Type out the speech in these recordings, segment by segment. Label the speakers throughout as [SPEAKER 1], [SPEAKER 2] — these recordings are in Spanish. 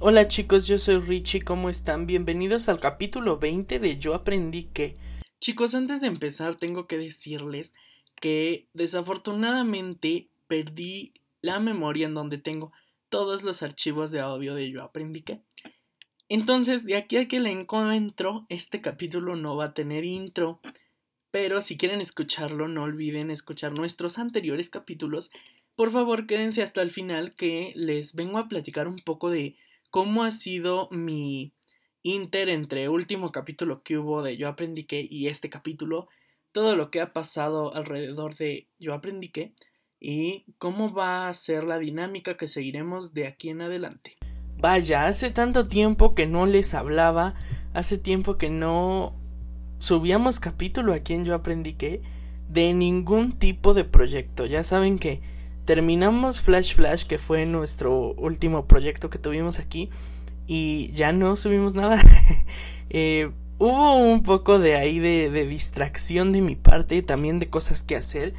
[SPEAKER 1] Hola chicos, yo soy Richie, ¿cómo están? Bienvenidos al capítulo 20 de Yo aprendí que... Chicos, antes de empezar tengo que decirles que desafortunadamente perdí la memoria en donde tengo todos los archivos de audio de Yo aprendí que... Entonces, de aquí a que la encuentro, este capítulo no va a tener intro. Pero si quieren escucharlo, no olviden escuchar nuestros anteriores capítulos. Por favor, quédense hasta el final que les vengo a platicar un poco de cómo ha sido mi inter entre último capítulo que hubo de Yo aprendí que y este capítulo, todo lo que ha pasado alrededor de Yo aprendí que y cómo va a ser la dinámica que seguiremos de aquí en adelante. Vaya, hace tanto tiempo que no les hablaba, hace tiempo que no subíamos capítulo aquí en Yo aprendí que de ningún tipo de proyecto. Ya saben que terminamos Flash Flash, que fue nuestro último proyecto que tuvimos aquí, y ya no subimos nada. eh, hubo un poco de ahí de, distracción de mi parte, también de cosas que hacer.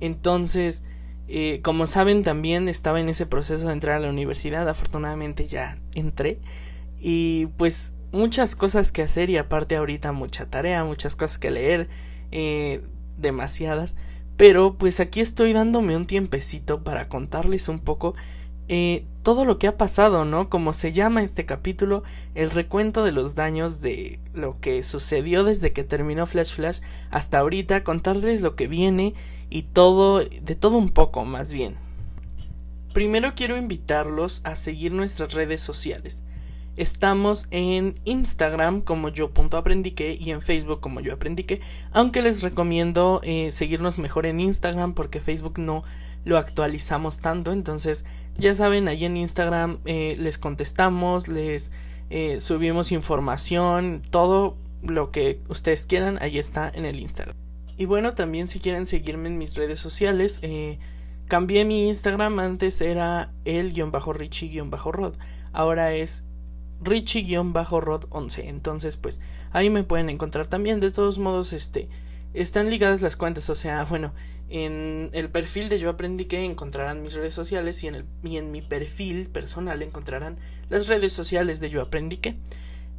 [SPEAKER 1] Entonces, eh, como saben, también estaba en ese proceso de entrar a la universidad. Afortunadamente ya entré. Y pues muchas cosas que hacer y aparte ahorita mucha tarea, muchas cosas que leer, eh, demasiadas. Pero pues aquí estoy dándome un tiempecito para contarles un poco eh, todo lo que ha pasado, ¿no? Como se llama este capítulo, el recuento de los daños de lo que sucedió desde que terminó Flash Flash hasta ahorita, contarles lo que viene y todo, de todo un poco más bien. Primero quiero invitarlos a seguir nuestras redes sociales. Estamos en Instagram como yo.aprendique y en Facebook como yo aprendique, aunque les recomiendo eh, seguirnos mejor en Instagram porque Facebook no lo actualizamos tanto, entonces ya saben, ahí en Instagram eh, les contestamos, les eh, subimos información, todo lo que ustedes quieran, ahí está en el Instagram. Y bueno, también si quieren seguirme en mis redes sociales, cambié mi Instagram, antes era el-richie-rod, ahora es richie-rod11. Entonces, pues ahí me pueden encontrar también. De todos modos, este están ligadas las cuentas. O sea, bueno, en el perfil de Yo Aprendí que encontrarán mis redes sociales y en, el, y en mi perfil personal encontrarán las redes sociales de Yo Aprendí que.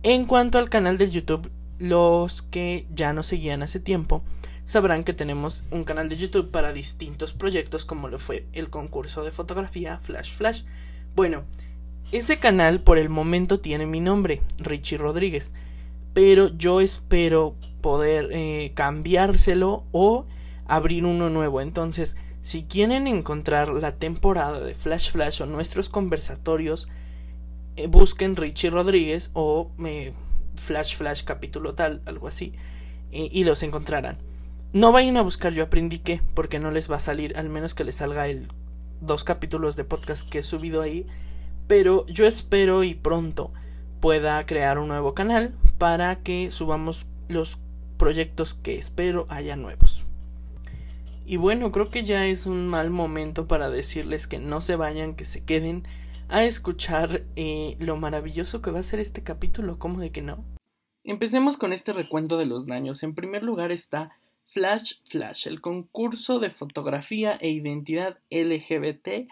[SPEAKER 1] En cuanto al canal de YouTube, los que ya nos seguían hace tiempo sabrán que tenemos un canal de YouTube para distintos proyectos como lo fue el concurso de fotografía Flash Flash. Bueno, ese canal por el momento tiene mi nombre, Richie Rodríguez, pero yo espero poder eh, cambiárselo o abrir uno nuevo. Entonces, si quieren encontrar la temporada de Flash Flash o nuestros conversatorios, eh, busquen Richie Rodríguez o eh, Flash Flash capítulo tal, algo así, y los encontrarán. No vayan a buscar Yo Aprendí que, porque no les va a salir, al menos que les salga el dos capítulos de podcast que he subido ahí pero yo espero y pronto pueda crear un nuevo canal para que subamos los proyectos que espero haya nuevos. Y bueno, creo que ya es un mal momento para decirles que no se vayan, que se queden a escuchar eh, lo maravilloso que va a ser este capítulo, ¿cómo de que no? Empecemos con este recuento de los daños. En primer lugar está Flash Flash, el concurso de fotografía e identidad LGBT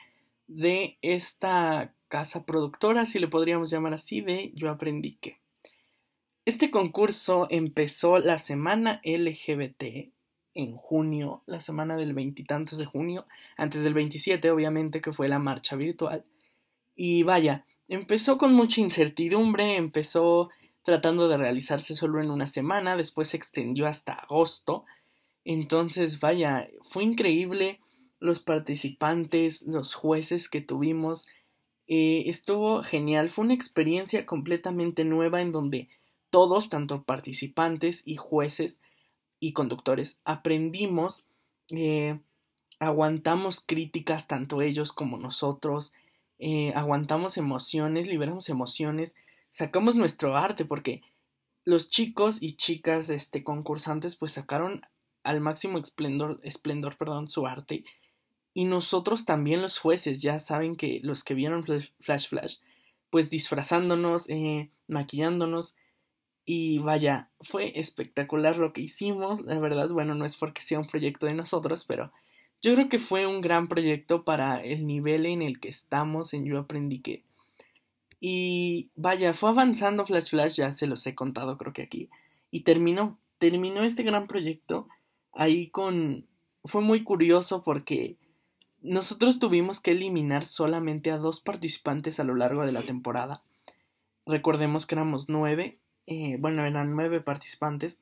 [SPEAKER 1] de esta casa productora, si le podríamos llamar así, de Yo Aprendí que. Este concurso empezó la semana LGBT en junio, la semana del veintitantos de junio, antes del 27 obviamente que fue la marcha virtual. Y vaya, empezó con mucha incertidumbre, empezó tratando de realizarse solo en una semana, después se extendió hasta agosto. Entonces, vaya, fue increíble los participantes, los jueces que tuvimos, eh, estuvo genial, fue una experiencia completamente nueva en donde todos, tanto participantes y jueces y conductores, aprendimos, eh, aguantamos críticas, tanto ellos como nosotros, eh, aguantamos emociones, liberamos emociones, sacamos nuestro arte, porque los chicos y chicas este, concursantes pues sacaron al máximo esplendor, esplendor perdón, su arte y nosotros también los jueces, ya saben que los que vieron Flash Flash, pues disfrazándonos, eh, maquillándonos. Y vaya, fue espectacular lo que hicimos. La verdad, bueno, no es porque sea un proyecto de nosotros, pero yo creo que fue un gran proyecto para el nivel en el que estamos en Yo Aprendí que. Y vaya, fue avanzando Flash Flash, ya se los he contado creo que aquí. Y terminó, terminó este gran proyecto ahí con... Fue muy curioso porque nosotros tuvimos que eliminar solamente a dos participantes a lo largo de la temporada. Recordemos que éramos nueve, eh, bueno, eran nueve participantes.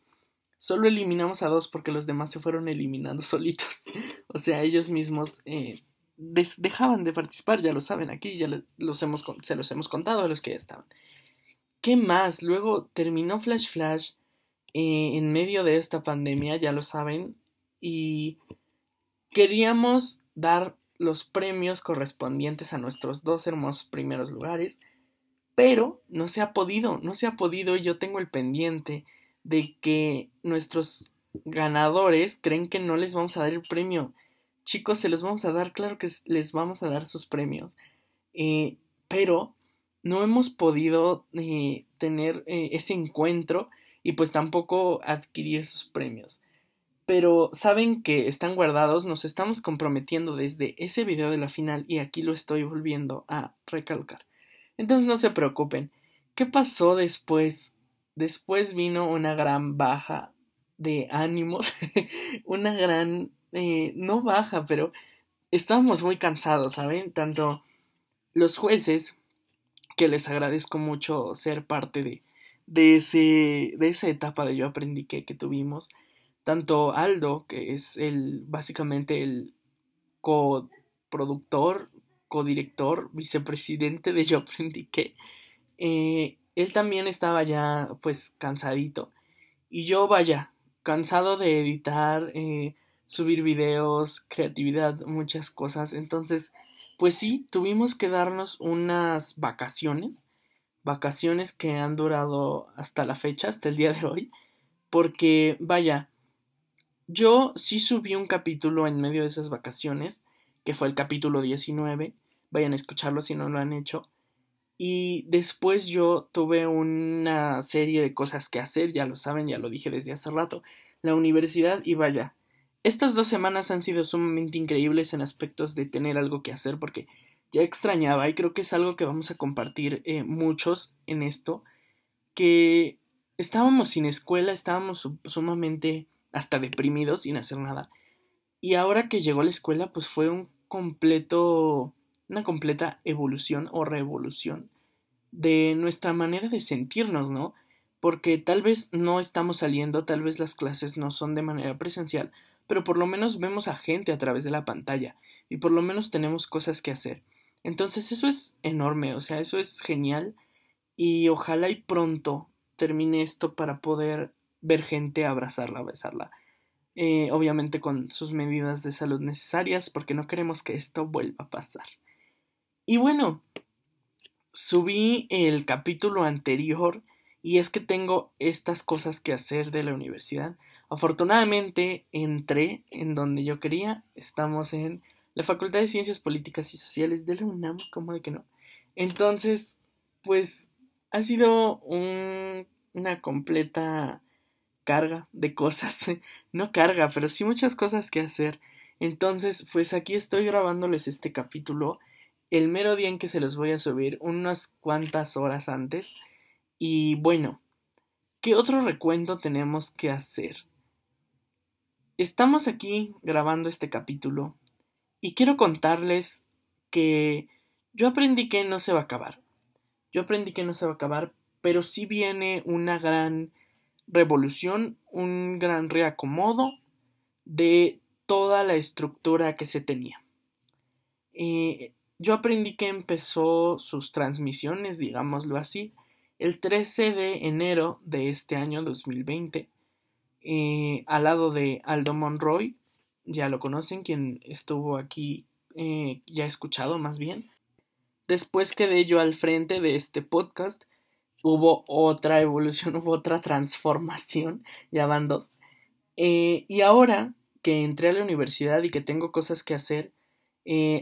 [SPEAKER 1] Solo eliminamos a dos porque los demás se fueron eliminando solitos. o sea, ellos mismos eh, dejaban de participar, ya lo saben aquí, ya los hemos, se los hemos contado a los que ya estaban. ¿Qué más? Luego terminó Flash Flash eh, en medio de esta pandemia, ya lo saben, y queríamos dar los premios correspondientes a nuestros dos hermosos primeros lugares, pero no se ha podido, no se ha podido y yo tengo el pendiente de que nuestros ganadores creen que no les vamos a dar el premio chicos, se los vamos a dar, claro que les vamos a dar sus premios, eh, pero no hemos podido eh, tener eh, ese encuentro y pues tampoco adquirir sus premios. Pero saben que están guardados, nos estamos comprometiendo desde ese video de la final y aquí lo estoy volviendo a recalcar. Entonces no se preocupen. ¿Qué pasó después? Después vino una gran baja de ánimos, una gran eh, no baja, pero estábamos muy cansados, ¿saben? Tanto los jueces, que les agradezco mucho ser parte de, de, ese, de esa etapa de Yo Aprendí que, que tuvimos, tanto Aldo, que es el, básicamente el coproductor, codirector, vicepresidente de Yo Aprendí que, él también estaba ya pues cansadito. Y yo vaya, cansado de editar, eh, subir videos, creatividad, muchas cosas. Entonces, pues sí, tuvimos que darnos unas vacaciones, vacaciones que han durado hasta la fecha, hasta el día de hoy, porque vaya, yo sí subí un capítulo en medio de esas vacaciones, que fue el capítulo 19, vayan a escucharlo si no lo han hecho. Y después yo tuve una serie de cosas que hacer, ya lo saben, ya lo dije desde hace rato, la universidad y vaya, estas dos semanas han sido sumamente increíbles en aspectos de tener algo que hacer porque ya extrañaba y creo que es algo que vamos a compartir eh, muchos en esto, que estábamos sin escuela, estábamos sumamente hasta deprimidos sin hacer nada. Y ahora que llegó la escuela, pues fue un completo, una completa evolución o revolución de nuestra manera de sentirnos, ¿no? Porque tal vez no estamos saliendo, tal vez las clases no son de manera presencial, pero por lo menos vemos a gente a través de la pantalla y por lo menos tenemos cosas que hacer. Entonces eso es enorme, o sea, eso es genial y ojalá y pronto termine esto para poder ver gente, abrazarla, besarla. Eh, obviamente con sus medidas de salud necesarias porque no queremos que esto vuelva a pasar. Y bueno, subí el capítulo anterior y es que tengo estas cosas que hacer de la universidad Afortunadamente entré en donde yo quería. Estamos en la Facultad de Ciencias Políticas y Sociales de la UNAM, como de que no? Entonces, pues ha sido una completa carga de cosas. no carga, pero sí muchas cosas que hacer. Entonces, pues aquí estoy grabándoles este capítulo el mero día en que se los voy a subir, unas cuantas horas antes. Y bueno, ¿qué otro recuento tenemos que hacer? Estamos aquí grabando este capítulo y quiero contarles que yo aprendí que no se va a acabar. Yo aprendí que no se va a acabar, pero sí viene una gran revolución, un gran reacomodo de toda la estructura que se tenía. Yo aprendí que empezó sus transmisiones, digámoslo así, el 13 de enero de este año 2020 eh, al lado de Aldo Monroy, ya lo conocen, quien estuvo aquí eh, ya escuchado más bien. Después quedé yo al frente de este podcast, hubo otra evolución, hubo otra transformación, ya van dos. Eh, y ahora que entré a la universidad y que tengo cosas que hacer,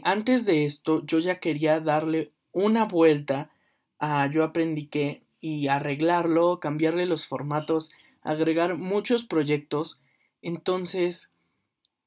[SPEAKER 1] antes de esto yo ya quería darle una vuelta a Yo aprendí que y arreglarlo, cambiarle los formatos agregar muchos proyectos. Entonces,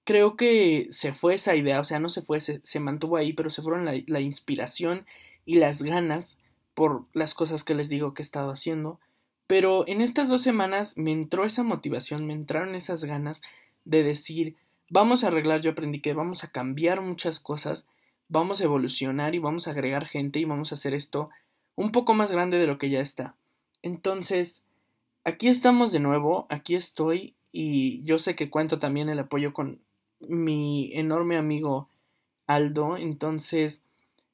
[SPEAKER 1] creo que se fue esa idea, o sea, no se fue, se, mantuvo ahí, pero se fueron la, inspiración y las ganas por las cosas que les digo que he estado haciendo. Pero en estas dos semanas me entró esa motivación, me entraron esas ganas de decir, vamos a arreglar, yo aprendí que vamos a cambiar muchas cosas, vamos a evolucionar y vamos a agregar gente y vamos a hacer esto un poco más grande de lo que ya está. Entonces, aquí estamos de nuevo, aquí estoy y yo sé que cuento también el apoyo con mi enorme amigo Aldo, entonces,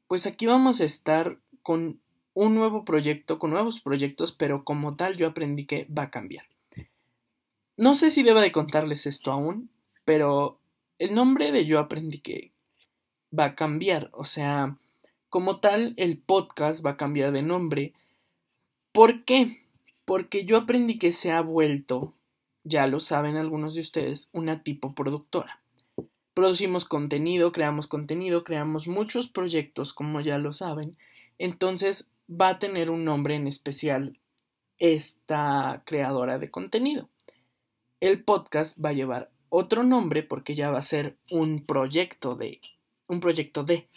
[SPEAKER 1] pues aquí vamos a estar con un nuevo proyecto, con nuevos proyectos, pero como tal yo aprendí que va a cambiar. No sé si deba de contarles esto aún, pero el nombre de yo aprendí que va a cambiar, o sea, como tal el podcast va a cambiar de nombre. ¿Por qué? Porque yo aprendí que se ha vuelto, ya lo saben algunos de ustedes, una tipo productora. Producimos contenido, creamos contenido, creamos muchos proyectos, como ya lo saben. Entonces, va a tener un nombre en especial esta creadora de contenido. El podcast va a llevar otro nombre porque ya va a ser un proyecto de un proyecto de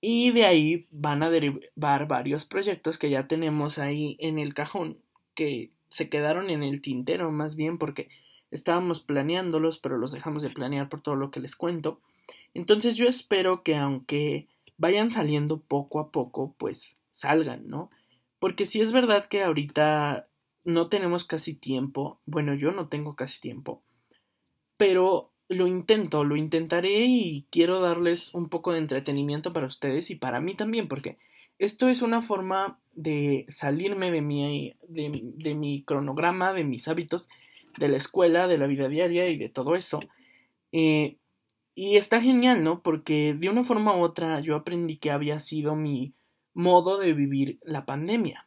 [SPEAKER 1] y de ahí van a derivar varios proyectos que ya tenemos ahí en el cajón que se quedaron en el tintero más bien porque estábamos planeándolos pero los dejamos de planear por todo lo que les cuento entonces yo espero que aunque vayan saliendo poco a poco pues salgan, ¿no? Porque si es verdad que ahorita no tenemos casi tiempo, bueno, yo no tengo casi tiempo, pero lo intento, lo intentaré y quiero darles un poco de entretenimiento para ustedes y para mí también, porque esto es una forma de salirme de mi, de, mi cronograma, de mis hábitos, de la escuela, de la vida diaria y de todo eso. Eh, y está genial, ¿no? Porque de una forma u otra yo aprendí que había sido mi modo de vivir la pandemia.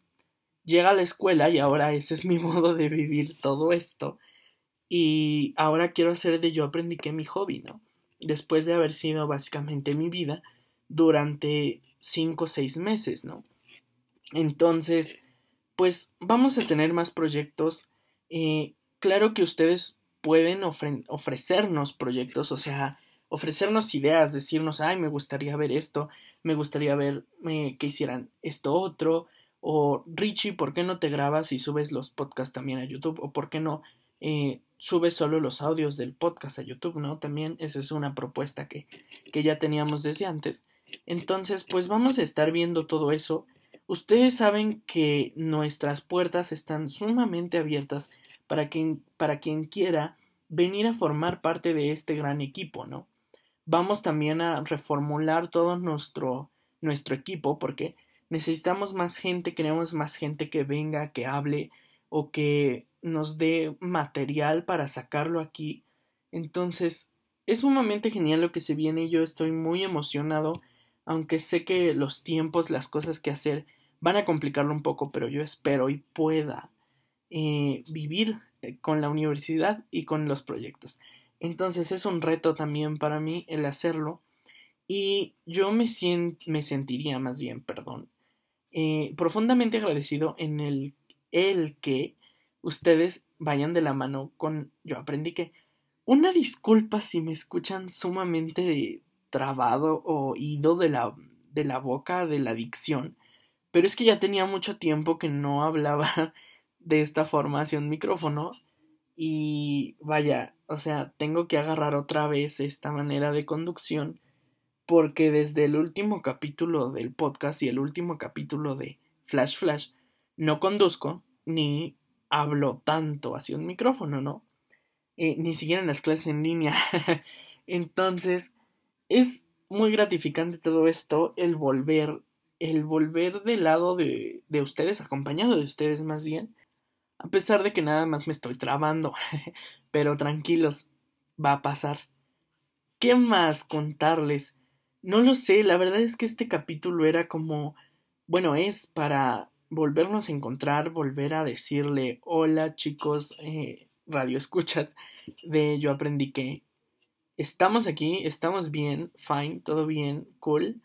[SPEAKER 1] Llega a la escuela y ahora ese es mi modo de vivir todo esto. Y ahora quiero hacer de yo aprendí que mi hobby, ¿no? Después de haber sido básicamente mi vida durante cinco o seis meses, ¿no? Entonces, pues vamos a tener más proyectos. Eh, claro que ustedes pueden ofrecernos proyectos, o sea, ofrecernos ideas, decirnos, ay, me gustaría ver esto, me gustaría ver eh, que hicieran esto otro, o Richie, ¿por qué no te grabas y subes los podcasts también a YouTube? O ¿por qué no eh, subes solo los audios del podcast a YouTube? ¿No? También esa es una propuesta que, que ya teníamos desde antes. Entonces, pues vamos a estar viendo todo eso. Ustedes saben que nuestras puertas están sumamente abiertas para quien, para quien quiera venir a formar parte de este gran equipo, ¿no? Vamos también a reformular todo nuestro, nuestro equipo porque necesitamos más gente, queremos más gente que venga, que hable o que nos dé material para sacarlo aquí. Entonces, es sumamente genial lo que se viene y yo estoy muy emocionado, aunque sé que los tiempos, las cosas que hacer van a complicarlo un poco, pero yo espero y pueda eh, vivir eh, con la universidad y con los proyectos. Entonces es un reto también para mí el hacerlo. Y yo me, me sentiría más bien, perdón, eh, profundamente agradecido en el, el que ustedes vayan de la mano con yo aprendí que una disculpa si me escuchan sumamente trabado o ido de la, de la boca de la dicción, pero es que ya tenía mucho tiempo que no hablaba de esta forma hacia un micrófono y vaya, o sea, tengo que agarrar otra vez esta manera de conducción porque desde el último capítulo del podcast y el último capítulo de Flash Flash no conduzco ni hablo tanto hacia un micrófono, ¿no? Eh, ni siquiera en las clases en línea. Entonces, es muy gratificante todo esto, el volver, el volver del lado de, de ustedes, acompañado de ustedes más bien, a pesar de que nada más me estoy trabando. Pero tranquilos, va a pasar. ¿Qué más contarles? No lo sé, la verdad es que este capítulo era como, bueno, es para volvernos a encontrar, volver a decirle hola chicos, eh, radio escuchas de yo aprendí que estamos aquí, estamos bien, fine, todo bien, cool,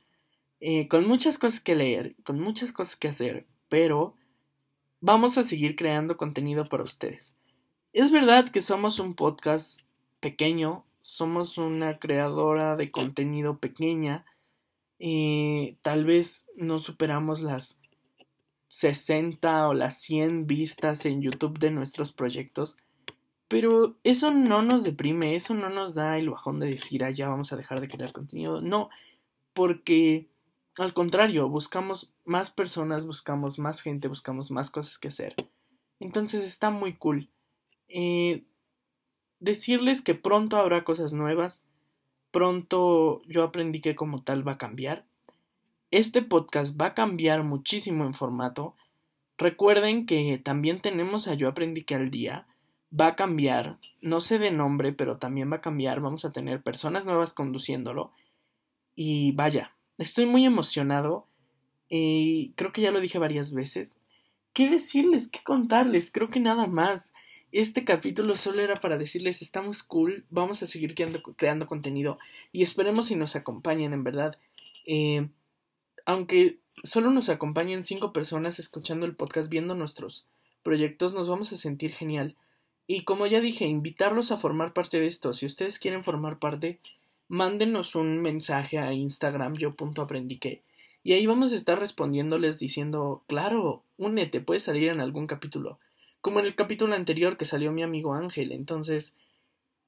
[SPEAKER 1] eh, con muchas cosas que leer, con muchas cosas que hacer, pero vamos a seguir creando contenido para ustedes. Es verdad que somos un podcast pequeño, somos una creadora de contenido pequeña y tal vez no superamos las 60 o las 100 vistas en YouTube de nuestros proyectos. Pero eso no nos deprime, eso no nos da el bajón de decir, ah, ya vamos a dejar de crear contenido. No, porque al contrario, buscamos más personas, buscamos más gente, buscamos más cosas que hacer. Entonces está muy cool. Eh, decirles que pronto habrá cosas nuevas. Pronto yo aprendí que como tal va a cambiar. Este podcast va a cambiar muchísimo en formato. Recuerden que también tenemos a Yo Aprendí que al día. Va a cambiar, no sé de nombre, pero también va a cambiar. Vamos a tener personas nuevas conduciéndolo. Y vaya, estoy muy emocionado. Y creo que ya lo dije varias veces. ¿Qué decirles? ¿Qué contarles? Creo que nada más. Este capítulo solo era para decirles estamos cool, vamos a seguir creando, contenido y esperemos si nos acompañan en verdad. Eh, aunque solo nos acompañen cinco personas escuchando el podcast, viendo nuestros proyectos, nos vamos a sentir genial. Y como ya dije, invitarlos a formar parte de esto. Si ustedes quieren formar parte, mándenos un mensaje a Instagram yo.aprendique y ahí vamos a estar respondiéndoles diciendo, claro, únete, puedes salir en algún capítulo. Como en el capítulo anterior que salió mi amigo Ángel. Entonces,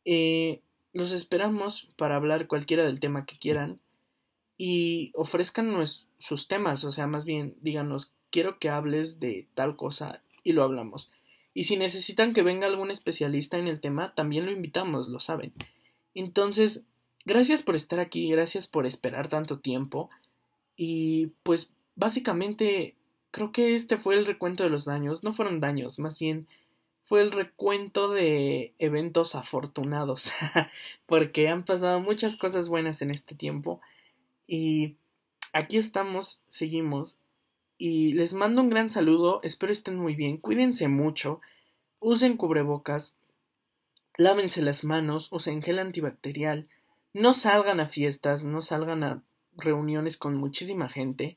[SPEAKER 1] eh, los esperamos para hablar cualquiera del tema que quieran y ofrezcan sus temas, o sea, más bien díganos, quiero que hables de tal cosa y lo hablamos. Y si necesitan que venga algún especialista en el tema, también lo invitamos, lo saben. Entonces, gracias por estar aquí, gracias por esperar tanto tiempo. Y pues básicamente creo que este fue el recuento de los daños. No fueron daños, más bien fue el recuento de eventos afortunados. porque han pasado muchas cosas buenas en este tiempo. Y aquí estamos, seguimos. Y les mando un gran saludo, espero estén muy bien, cuídense mucho, usen cubrebocas, lávense las manos, usen gel antibacterial, no salgan a fiestas, no salgan a reuniones con muchísima gente,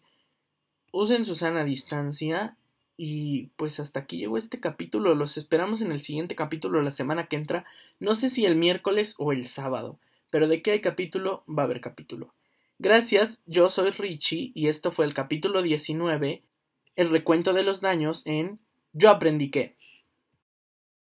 [SPEAKER 1] usen su sana distancia y pues hasta aquí llegó este capítulo, los esperamos en el siguiente capítulo la semana que entra, no sé si el miércoles o el sábado, pero de que hay capítulo va a haber capítulo. Gracias, yo soy Richie y esto fue el capítulo 19, el recuento de los daños en Yo aprendí que.